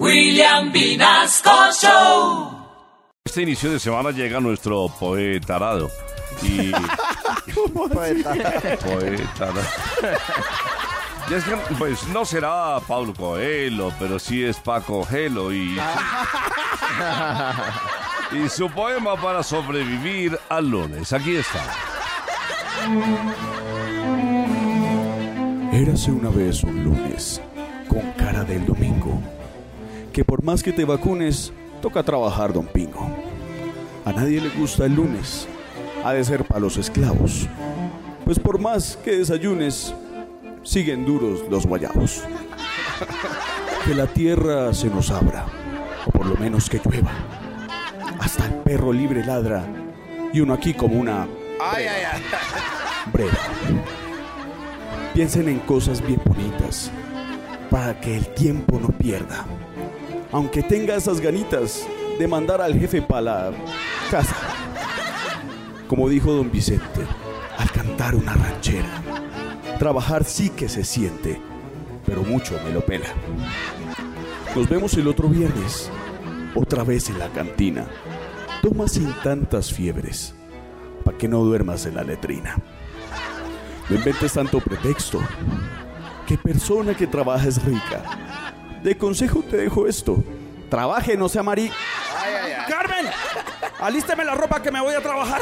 William Vinasco Show. Este inicio de semana llega nuestro poetarado. Y. poetarado. Y es que, pues no será Pablo Coelho, pero sí es Paco Gelo y. y su poema para sobrevivir al lunes. Aquí está. Érase una vez un lunes, con cara del domingo, que por más que te vacunes, toca trabajar, don Pingo. A nadie le gusta el lunes, ha de ser para los esclavos, pues por más que desayunes, siguen duros los guayabos. Que la tierra se nos abra, o por lo menos que llueva. Hasta el perro libre ladra, y uno aquí como una breva. Piensen en cosas bien bonitas para que el tiempo no pierda. Aunque tenga esas ganitas de mandar al jefe para la casa. Como dijo don Vicente, al cantar una ranchera, trabajar sí que se siente, pero mucho me lo pela. Nos vemos el otro viernes, otra vez en la cantina. Toma sin tantas fiebres, para que no duermas en la letrina. No inventes tanto pretexto. Que persona que trabaja es rica. De consejo te dejo esto. Trabaje, no sea mari. ¡Carmen! ¡Alísteme la ropa que me voy a trabajar!